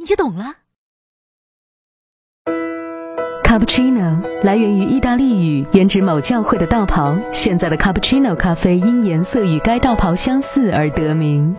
你就懂了。Cappuccino 来源于意大利语，原指某教会的道袍，现在的 Cappuccino 咖啡因颜色与该道袍相似而得名。